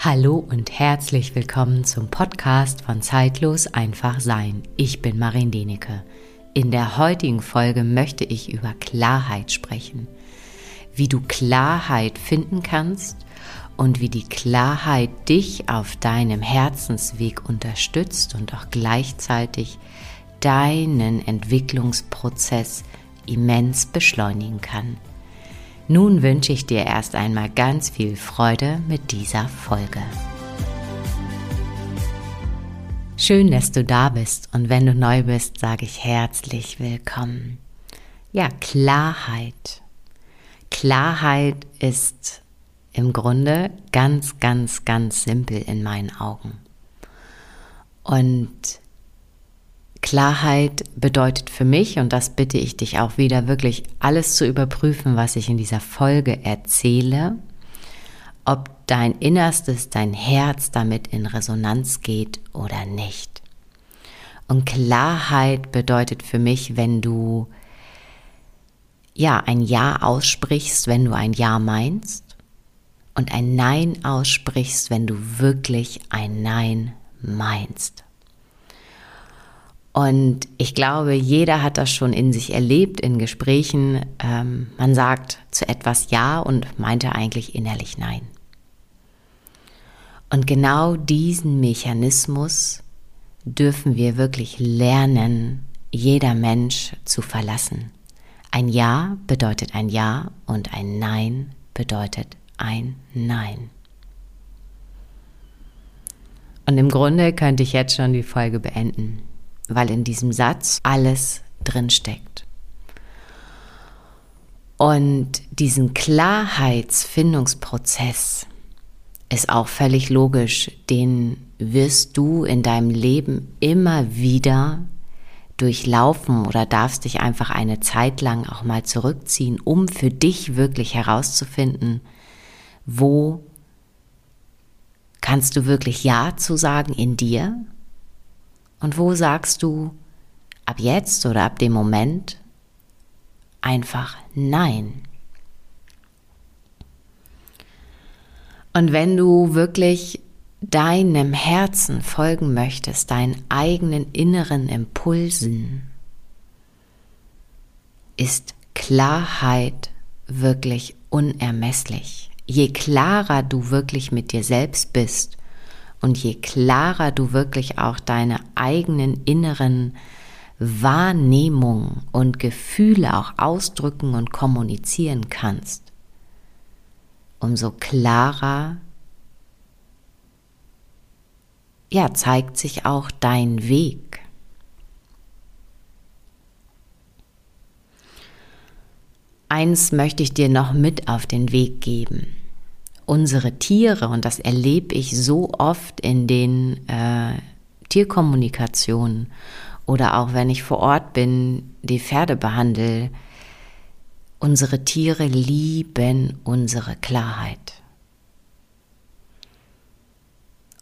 Hallo und herzlich willkommen zum Podcast von Zeitlos einfach sein. Ich bin Marin Denecke. In der heutigen Folge möchte ich über Klarheit sprechen. Wie du Klarheit finden kannst und wie die Klarheit dich auf deinem Herzensweg unterstützt und auch gleichzeitig deinen Entwicklungsprozess immens beschleunigen kann. Nun wünsche ich dir erst einmal ganz viel Freude mit dieser Folge. Schön, dass du da bist und wenn du neu bist, sage ich herzlich willkommen. Ja, Klarheit. Klarheit ist im Grunde ganz, ganz, ganz simpel in meinen Augen. Und Klarheit bedeutet für mich, und das bitte ich dich auch wieder, wirklich alles zu überprüfen, was ich in dieser Folge erzähle, ob dein Innerstes, dein Herz damit in Resonanz geht oder nicht. Und Klarheit bedeutet für mich, wenn du ja ein Ja aussprichst, wenn du ein Ja meinst, und ein Nein aussprichst, wenn du wirklich ein Nein meinst. Und ich glaube, jeder hat das schon in sich erlebt in Gesprächen. Ähm, man sagt zu etwas Ja und meinte eigentlich innerlich Nein. Und genau diesen Mechanismus dürfen wir wirklich lernen, jeder Mensch zu verlassen. Ein Ja bedeutet ein Ja und ein Nein bedeutet ein Nein. Und im Grunde könnte ich jetzt schon die Folge beenden weil in diesem Satz alles drin steckt. Und diesen Klarheitsfindungsprozess ist auch völlig logisch, den wirst du in deinem Leben immer wieder durchlaufen oder darfst dich einfach eine Zeit lang auch mal zurückziehen, um für dich wirklich herauszufinden, wo kannst du wirklich Ja zu sagen in dir und wo sagst du ab jetzt oder ab dem Moment einfach Nein? Und wenn du wirklich deinem Herzen folgen möchtest, deinen eigenen inneren Impulsen, ist Klarheit wirklich unermesslich. Je klarer du wirklich mit dir selbst bist und je klarer du wirklich auch deine eigenen inneren Wahrnehmungen und Gefühle auch ausdrücken und kommunizieren kannst, umso klarer ja, zeigt sich auch dein Weg. Eins möchte ich dir noch mit auf den Weg geben unsere Tiere, und das erlebe ich so oft in den äh, Tierkommunikationen oder auch wenn ich vor Ort bin, die Pferde behandle, unsere Tiere lieben unsere Klarheit.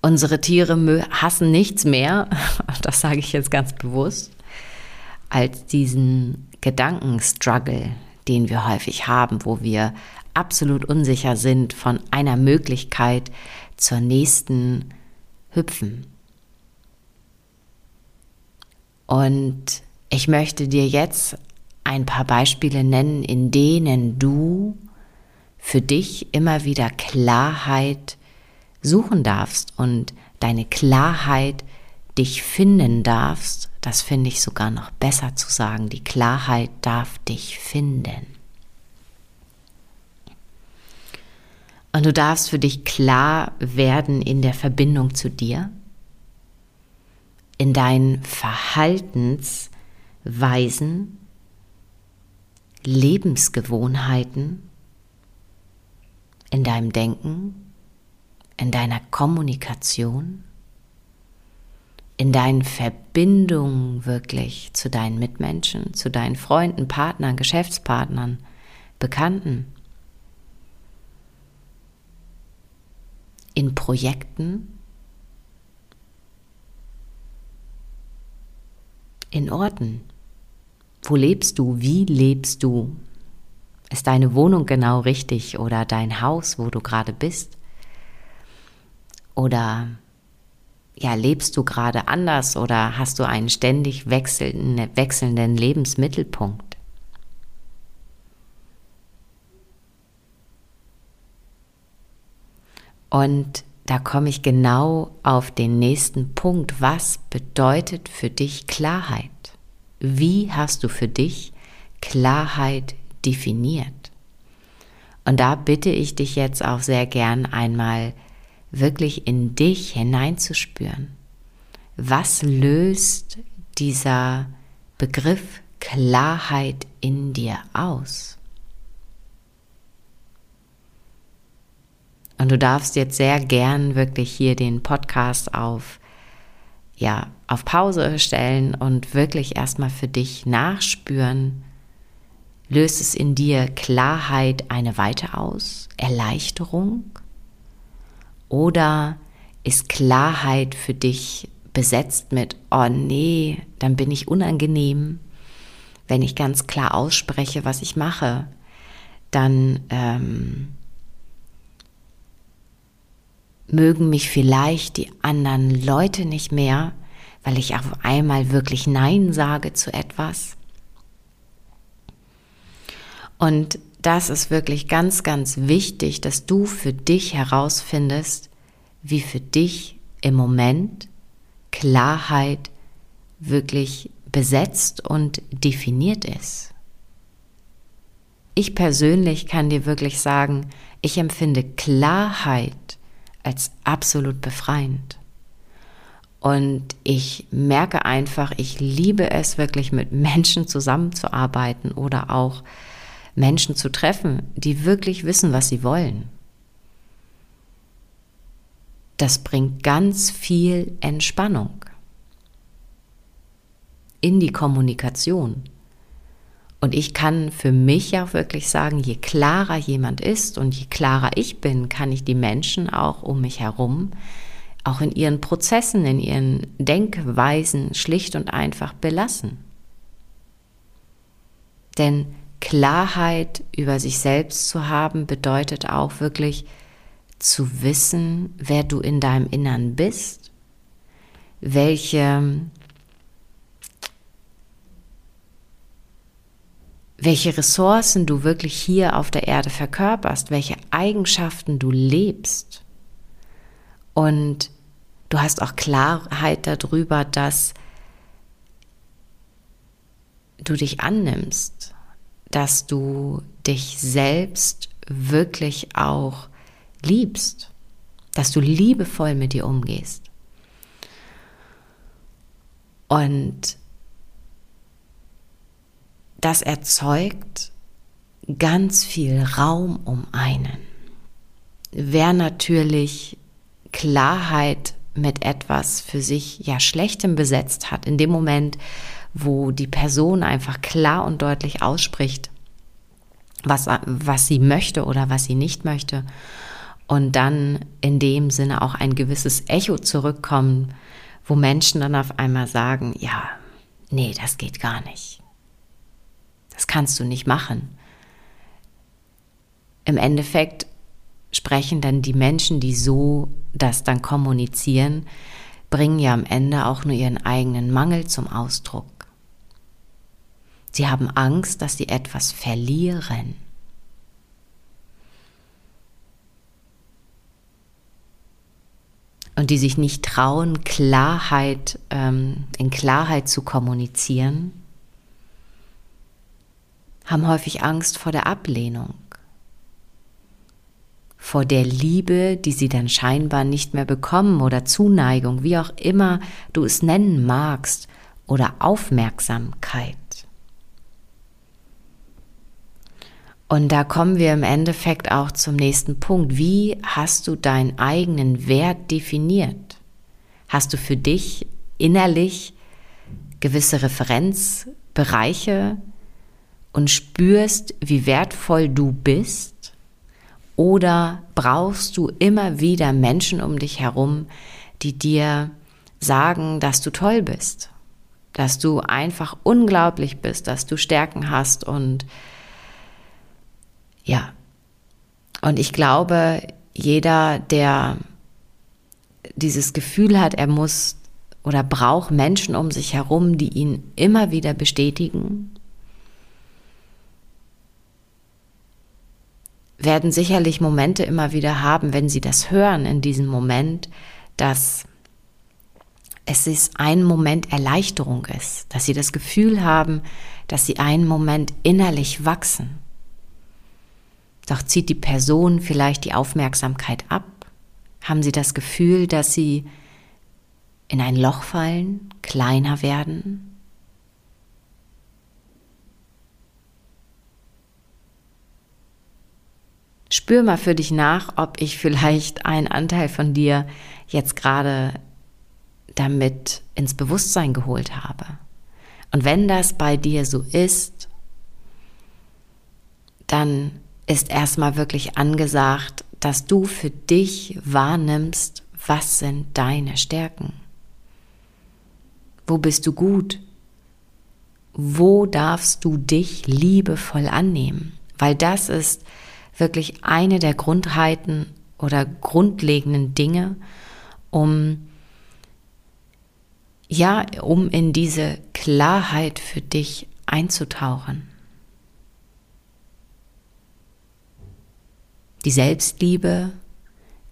Unsere Tiere hassen nichts mehr, das sage ich jetzt ganz bewusst, als diesen Gedankenstruggle, den wir häufig haben, wo wir absolut unsicher sind, von einer Möglichkeit zur nächsten hüpfen. Und ich möchte dir jetzt ein paar Beispiele nennen, in denen du für dich immer wieder Klarheit suchen darfst und deine Klarheit dich finden darfst. Das finde ich sogar noch besser zu sagen. Die Klarheit darf dich finden. Und du darfst für dich klar werden in der Verbindung zu dir, in deinen Verhaltensweisen, Lebensgewohnheiten, in deinem Denken, in deiner Kommunikation, in deinen Verbindungen wirklich zu deinen Mitmenschen, zu deinen Freunden, Partnern, Geschäftspartnern, Bekannten. In Projekten, in Orten. Wo lebst du? Wie lebst du? Ist deine Wohnung genau richtig oder dein Haus, wo du gerade bist? Oder ja, lebst du gerade anders oder hast du einen ständig wechselnden, wechselnden Lebensmittelpunkt? Und da komme ich genau auf den nächsten Punkt. Was bedeutet für dich Klarheit? Wie hast du für dich Klarheit definiert? Und da bitte ich dich jetzt auch sehr gern einmal wirklich in dich hineinzuspüren. Was löst dieser Begriff Klarheit in dir aus? Und du darfst jetzt sehr gern wirklich hier den Podcast auf, ja, auf Pause stellen und wirklich erstmal für dich nachspüren, löst es in dir Klarheit eine Weite aus, Erleichterung? Oder ist Klarheit für dich besetzt mit, oh nee, dann bin ich unangenehm, wenn ich ganz klar ausspreche, was ich mache, dann ähm, mögen mich vielleicht die anderen Leute nicht mehr, weil ich auf einmal wirklich Nein sage zu etwas. Und das ist wirklich ganz, ganz wichtig, dass du für dich herausfindest, wie für dich im Moment Klarheit wirklich besetzt und definiert ist. Ich persönlich kann dir wirklich sagen, ich empfinde Klarheit als absolut befreiend. Und ich merke einfach, ich liebe es wirklich mit Menschen zusammenzuarbeiten oder auch Menschen zu treffen, die wirklich wissen, was sie wollen. Das bringt ganz viel Entspannung in die Kommunikation. Und ich kann für mich auch wirklich sagen, je klarer jemand ist und je klarer ich bin, kann ich die Menschen auch um mich herum, auch in ihren Prozessen, in ihren Denkweisen schlicht und einfach belassen. Denn Klarheit über sich selbst zu haben, bedeutet auch wirklich zu wissen, wer du in deinem Innern bist, welche, welche Ressourcen du wirklich hier auf der Erde verkörperst, welche Eigenschaften du lebst. Und du hast auch Klarheit darüber, dass du dich annimmst, dass du dich selbst wirklich auch liebst, dass du liebevoll mit dir umgehst. Und das erzeugt ganz viel Raum um einen. Wer natürlich Klarheit mit etwas für sich ja schlechtem besetzt hat, in dem Moment, wo die Person einfach klar und deutlich ausspricht, was, was sie möchte oder was sie nicht möchte. Und dann in dem Sinne auch ein gewisses Echo zurückkommen, wo Menschen dann auf einmal sagen, ja, nee, das geht gar nicht. Das kannst du nicht machen. Im Endeffekt sprechen dann die Menschen, die so das dann kommunizieren, bringen ja am Ende auch nur ihren eigenen Mangel zum Ausdruck. Sie haben Angst, dass sie etwas verlieren. Und die sich nicht trauen, Klarheit, ähm, in Klarheit zu kommunizieren, haben häufig Angst vor der Ablehnung, vor der Liebe, die sie dann scheinbar nicht mehr bekommen oder Zuneigung, wie auch immer du es nennen magst, oder Aufmerksamkeit. Und da kommen wir im Endeffekt auch zum nächsten Punkt. Wie hast du deinen eigenen Wert definiert? Hast du für dich innerlich gewisse Referenzbereiche und spürst, wie wertvoll du bist? Oder brauchst du immer wieder Menschen um dich herum, die dir sagen, dass du toll bist, dass du einfach unglaublich bist, dass du Stärken hast und ja. Und ich glaube, jeder, der dieses Gefühl hat, er muss oder braucht Menschen um sich herum, die ihn immer wieder bestätigen, werden sicherlich Momente immer wieder haben, wenn sie das hören in diesem Moment, dass es ist ein Moment Erleichterung ist, dass sie das Gefühl haben, dass sie einen Moment innerlich wachsen. Doch zieht die Person vielleicht die Aufmerksamkeit ab? Haben sie das Gefühl, dass sie in ein Loch fallen, kleiner werden? Spür mal für dich nach, ob ich vielleicht einen Anteil von dir jetzt gerade damit ins Bewusstsein geholt habe. Und wenn das bei dir so ist, dann ist erstmal wirklich angesagt, dass du für dich wahrnimmst, was sind deine Stärken? Wo bist du gut? Wo darfst du dich liebevoll annehmen? Weil das ist wirklich eine der Grundheiten oder grundlegenden Dinge, um ja, um in diese Klarheit für dich einzutauchen. Die Selbstliebe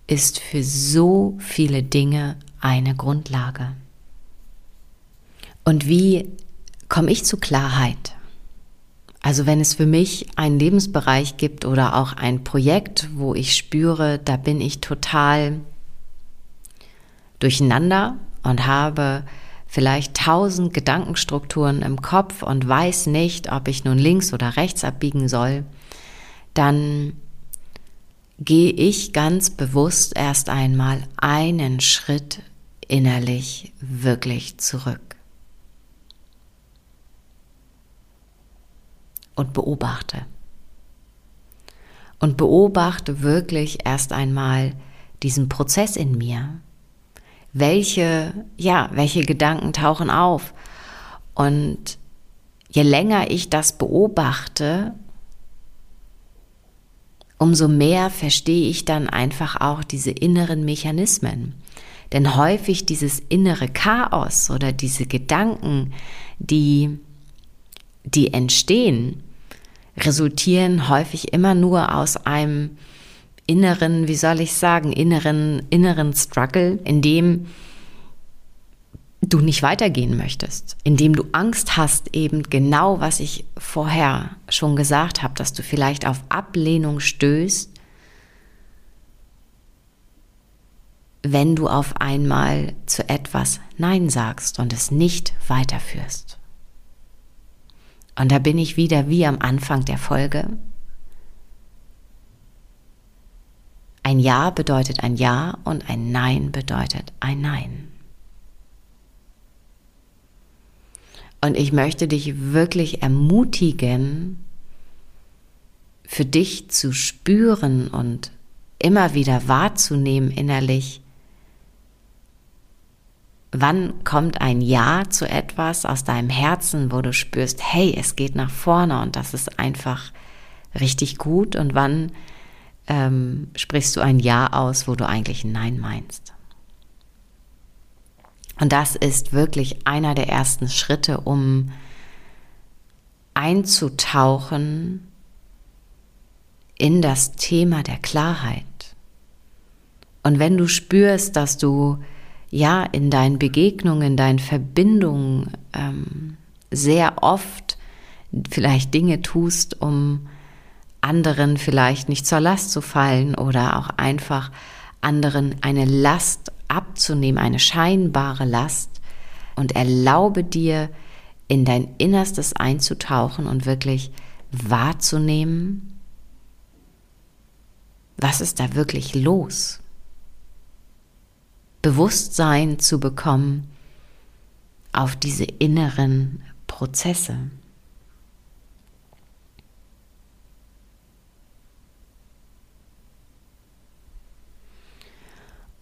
ist für so viele Dinge eine Grundlage. Und wie komme ich zu Klarheit? Also wenn es für mich einen Lebensbereich gibt oder auch ein Projekt, wo ich spüre, da bin ich total durcheinander und habe vielleicht tausend Gedankenstrukturen im Kopf und weiß nicht, ob ich nun links oder rechts abbiegen soll, dann gehe ich ganz bewusst erst einmal einen Schritt innerlich wirklich zurück und beobachte. Und beobachte wirklich erst einmal diesen Prozess in mir. Welche, ja, welche Gedanken tauchen auf? Und je länger ich das beobachte, umso mehr verstehe ich dann einfach auch diese inneren Mechanismen. Denn häufig dieses innere Chaos oder diese Gedanken, die, die entstehen, resultieren häufig immer nur aus einem inneren, wie soll ich sagen, inneren, inneren Struggle, in dem du nicht weitergehen möchtest, indem du Angst hast, eben genau, was ich vorher schon gesagt habe, dass du vielleicht auf Ablehnung stößt, wenn du auf einmal zu etwas Nein sagst und es nicht weiterführst. Und da bin ich wieder wie am Anfang der Folge. Ein Ja bedeutet ein Ja und ein Nein bedeutet ein Nein. Und ich möchte dich wirklich ermutigen, für dich zu spüren und immer wieder wahrzunehmen innerlich, wann kommt ein Ja zu etwas aus deinem Herzen, wo du spürst, hey, es geht nach vorne und das ist einfach richtig gut und wann ähm, sprichst du ein Ja aus, wo du eigentlich ein Nein meinst. Und das ist wirklich einer der ersten Schritte, um einzutauchen in das Thema der Klarheit. Und wenn du spürst, dass du ja in deinen Begegnungen, in deinen Verbindungen ähm, sehr oft vielleicht Dinge tust, um anderen vielleicht nicht zur Last zu fallen oder auch einfach anderen eine Last abzunehmen, eine scheinbare Last und erlaube dir, in dein Innerstes einzutauchen und wirklich wahrzunehmen, was ist da wirklich los? Bewusstsein zu bekommen auf diese inneren Prozesse.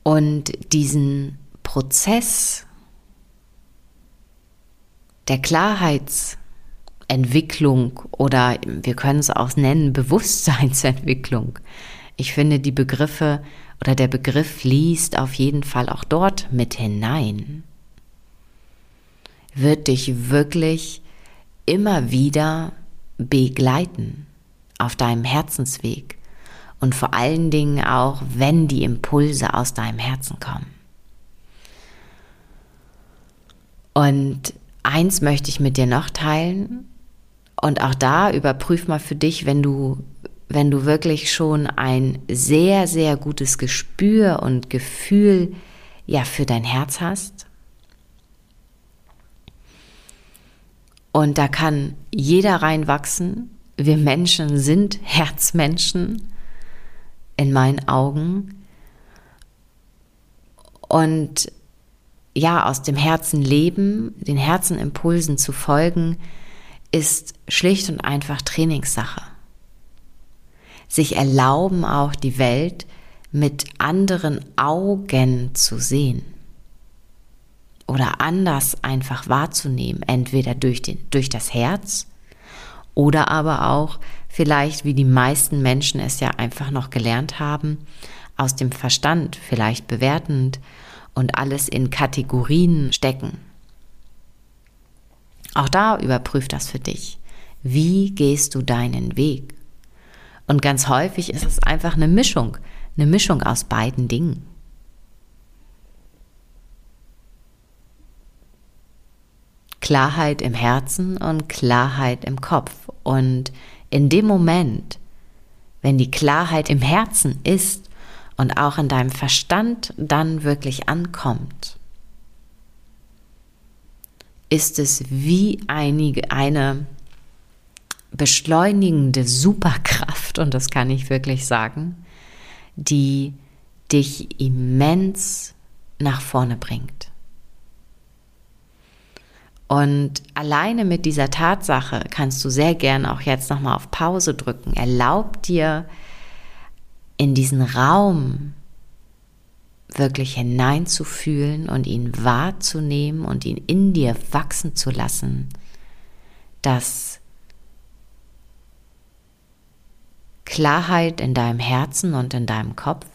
Und diesen Prozess der Klarheitsentwicklung oder wir können es auch nennen Bewusstseinsentwicklung, Ich finde, die Begriffe oder der Begriff fließt auf jeden Fall auch dort mit hinein. Wird dich wirklich immer wieder begleiten auf deinem Herzensweg und vor allen Dingen auch, wenn die Impulse aus deinem Herzen kommen. Und eins möchte ich mit dir noch teilen und auch da überprüf mal für dich, wenn du wenn du wirklich schon ein sehr sehr gutes Gespür und Gefühl ja für dein Herz hast. Und da kann jeder reinwachsen. Wir Menschen sind Herzmenschen in meinen Augen. Und ja, aus dem Herzen leben, den Herzenimpulsen zu folgen, ist schlicht und einfach Trainingssache. Sich erlauben auch die Welt mit anderen Augen zu sehen oder anders einfach wahrzunehmen, entweder durch, den, durch das Herz oder aber auch vielleicht, wie die meisten Menschen es ja einfach noch gelernt haben, aus dem Verstand, vielleicht bewertend und alles in Kategorien stecken. Auch da überprüf das für dich. Wie gehst du deinen Weg? Und ganz häufig ist es einfach eine Mischung, eine Mischung aus beiden Dingen. Klarheit im Herzen und Klarheit im Kopf. Und in dem Moment, wenn die Klarheit im Herzen ist und auch in deinem Verstand dann wirklich ankommt, ist es wie einige, eine beschleunigende Superkraft, und das kann ich wirklich sagen, die dich immens nach vorne bringt. Und alleine mit dieser Tatsache kannst du sehr gern auch jetzt nochmal auf Pause drücken. Erlaub dir, in diesen Raum wirklich hineinzufühlen und ihn wahrzunehmen und ihn in dir wachsen zu lassen, dass Klarheit in deinem Herzen und in deinem Kopf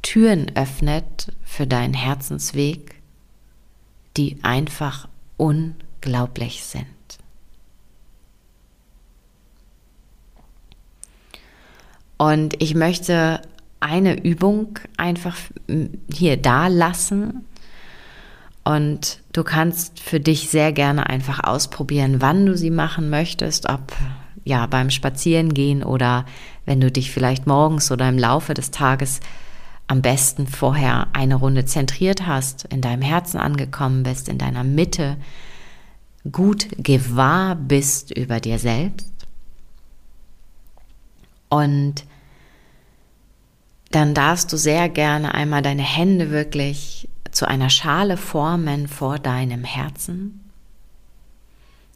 Türen öffnet für deinen Herzensweg, die einfach unglaublich sind. Und ich möchte eine Übung einfach hier da lassen. Und du kannst für dich sehr gerne einfach ausprobieren, wann du sie machen möchtest, ob ja beim Spazierengehen oder wenn du dich vielleicht morgens oder im Laufe des Tages am besten vorher eine Runde zentriert hast, in deinem Herzen angekommen bist, in deiner Mitte, gut gewahr bist über dir selbst. Und dann darfst du sehr gerne einmal deine Hände wirklich zu einer Schale formen vor deinem Herzen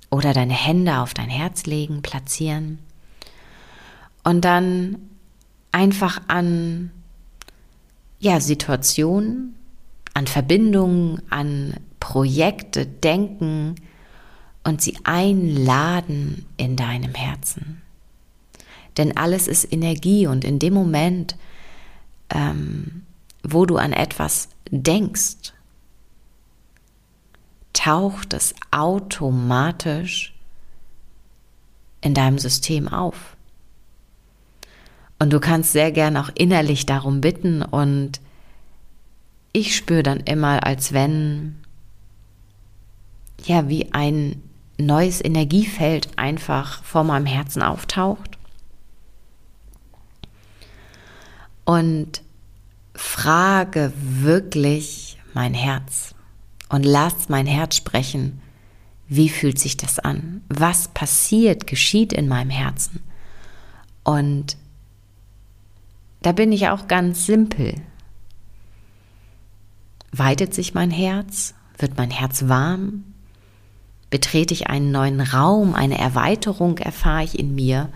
oder deine Hände auf dein Herz legen, platzieren und dann einfach an ja, Situationen, an Verbindungen, an Projekte denken und sie einladen in deinem Herzen. Denn alles ist Energie und in dem Moment, ähm, wo du an etwas denkst, taucht es automatisch in deinem System auf. Und du kannst sehr gern auch innerlich darum bitten und ich spüre dann immer, als wenn, ja, wie ein neues Energiefeld einfach vor meinem Herzen auftaucht und frage wirklich mein Herz und lass mein Herz sprechen. Wie fühlt sich das an? Was passiert, geschieht in meinem Herzen? Und da bin ich auch ganz simpel. Weitet sich mein Herz? Wird mein Herz warm? Betrete ich einen neuen Raum, eine Erweiterung erfahre ich in mir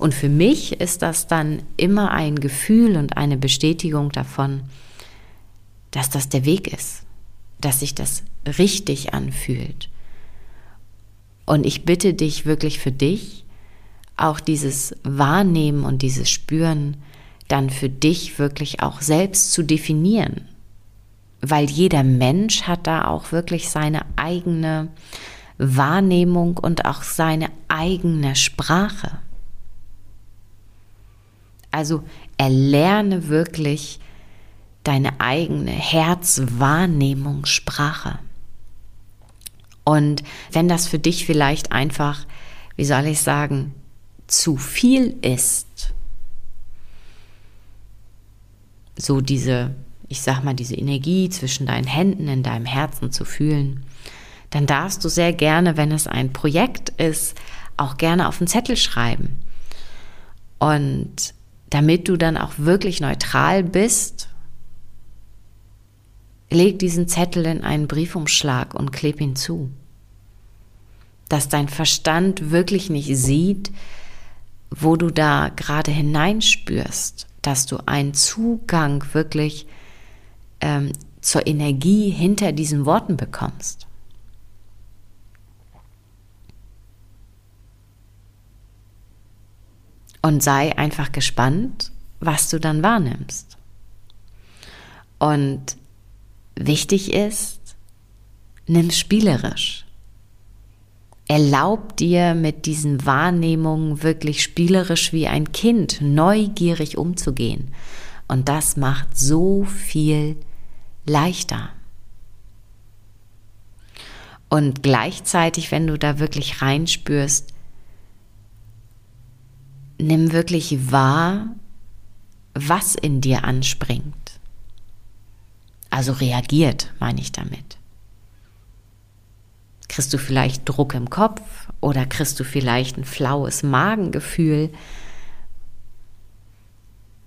und für mich ist das dann immer ein Gefühl und eine Bestätigung davon, dass das der Weg ist, dass sich das richtig anfühlt. Und ich bitte dich wirklich für dich, auch dieses Wahrnehmen und dieses Spüren dann für dich wirklich auch selbst zu definieren. Weil jeder Mensch hat da auch wirklich seine eigene Wahrnehmung und auch seine eigene Sprache. Also erlerne wirklich deine eigene Herzwahrnehmungssprache. Und wenn das für dich vielleicht einfach, wie soll ich sagen, zu viel ist, so diese, ich sag mal, diese Energie zwischen deinen Händen in deinem Herzen zu fühlen, dann darfst du sehr gerne, wenn es ein Projekt ist, auch gerne auf den Zettel schreiben. Und damit du dann auch wirklich neutral bist, leg diesen Zettel in einen Briefumschlag und kleb ihn zu. Dass dein Verstand wirklich nicht sieht, wo du da gerade hineinspürst, dass du einen Zugang wirklich ähm, zur Energie hinter diesen Worten bekommst. Und sei einfach gespannt, was du dann wahrnimmst. Und wichtig ist, nimm spielerisch. Erlaub dir mit diesen Wahrnehmungen wirklich spielerisch wie ein Kind neugierig umzugehen. Und das macht so viel leichter. Und gleichzeitig, wenn du da wirklich reinspürst, nimm wirklich wahr, was in dir anspringt. Also reagiert, meine ich damit. Kriegst du vielleicht Druck im Kopf oder kriegst du vielleicht ein flaues Magengefühl?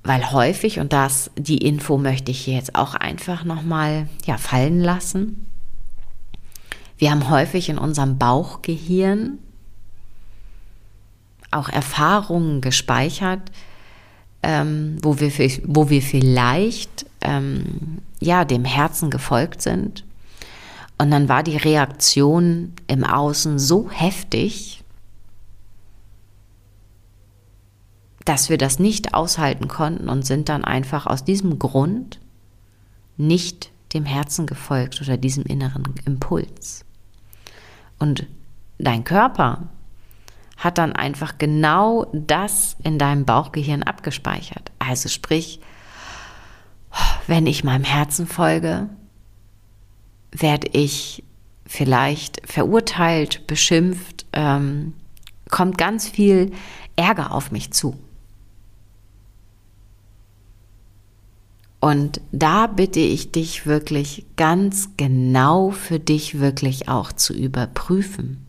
Weil häufig, und das, die Info möchte ich hier jetzt auch einfach nochmal ja, fallen lassen. Wir haben häufig in unserem Bauchgehirn auch Erfahrungen gespeichert, ähm, wo, wir, wo wir vielleicht ähm, ja, dem Herzen gefolgt sind. Und dann war die Reaktion im Außen so heftig, dass wir das nicht aushalten konnten und sind dann einfach aus diesem Grund nicht dem Herzen gefolgt oder diesem inneren Impuls. Und dein Körper hat dann einfach genau das in deinem Bauchgehirn abgespeichert. Also sprich, wenn ich meinem Herzen folge, werde ich vielleicht verurteilt, beschimpft, ähm, kommt ganz viel Ärger auf mich zu. Und da bitte ich dich wirklich ganz genau für dich wirklich auch zu überprüfen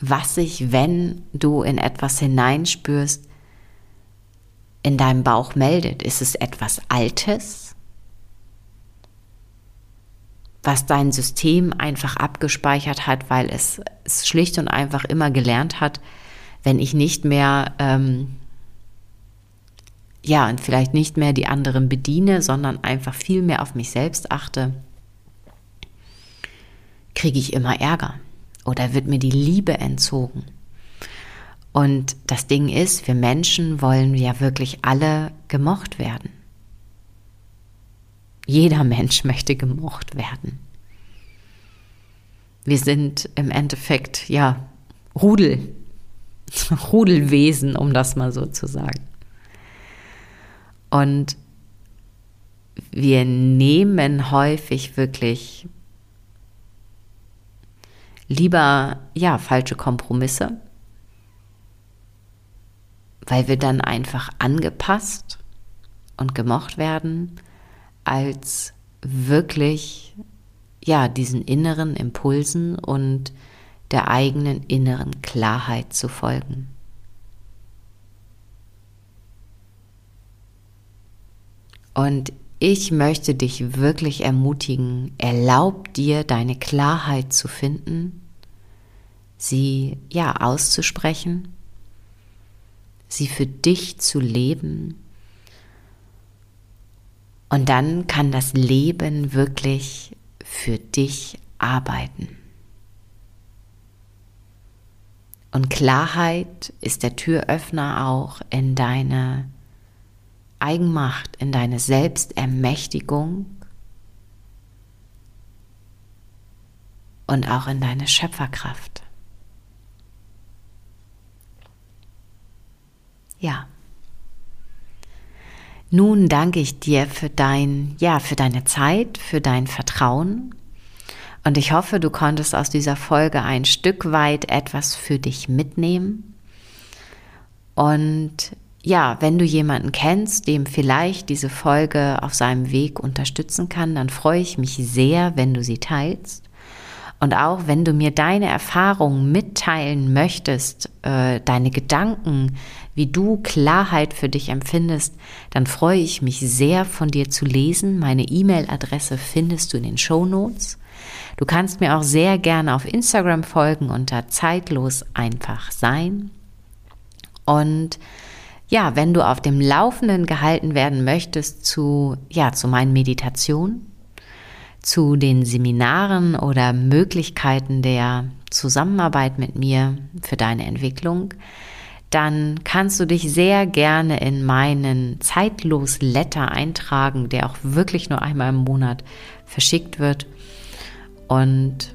was sich, wenn du in etwas hineinspürst, in deinem Bauch meldet. Ist es etwas Altes, was dein System einfach abgespeichert hat, weil es, es schlicht und einfach immer gelernt hat, wenn ich nicht mehr, ähm, ja, und vielleicht nicht mehr die anderen bediene, sondern einfach viel mehr auf mich selbst achte, kriege ich immer Ärger oder wird mir die Liebe entzogen? Und das Ding ist, wir Menschen wollen ja wirklich alle gemocht werden. Jeder Mensch möchte gemocht werden. Wir sind im Endeffekt ja Rudel, Rudelwesen, um das mal so zu sagen. Und wir nehmen häufig wirklich lieber ja falsche Kompromisse, weil wir dann einfach angepasst und gemocht werden, als wirklich ja diesen inneren Impulsen und der eigenen inneren Klarheit zu folgen. Und ich möchte dich wirklich ermutigen, erlaub dir deine Klarheit zu finden, sie ja auszusprechen, sie für dich zu leben. Und dann kann das Leben wirklich für dich arbeiten. Und Klarheit ist der Türöffner auch in deine Eigenmacht, in deine Selbstermächtigung und auch in deine Schöpferkraft. Ja. Nun danke ich dir für dein, ja, für deine Zeit, für dein Vertrauen. Und ich hoffe, du konntest aus dieser Folge ein Stück weit etwas für dich mitnehmen. Und ja, wenn du jemanden kennst, dem vielleicht diese Folge auf seinem Weg unterstützen kann, dann freue ich mich sehr, wenn du sie teilst. Und auch wenn du mir deine Erfahrungen mitteilen möchtest, äh, deine Gedanken, wie du Klarheit für dich empfindest, dann freue ich mich sehr von dir zu lesen. Meine E-Mail-Adresse findest du in den Show Notes. Du kannst mir auch sehr gerne auf Instagram folgen unter zeitlos einfach sein. Und ja, wenn du auf dem Laufenden gehalten werden möchtest zu, ja, zu meinen Meditationen, zu den Seminaren oder Möglichkeiten der Zusammenarbeit mit mir für deine Entwicklung, dann kannst du dich sehr gerne in meinen zeitlos Letter eintragen, der auch wirklich nur einmal im Monat verschickt wird. Und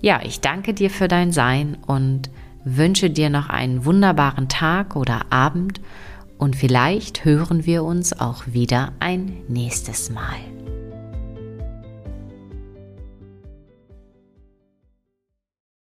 ja, ich danke dir für dein Sein und wünsche dir noch einen wunderbaren Tag oder Abend und vielleicht hören wir uns auch wieder ein nächstes Mal.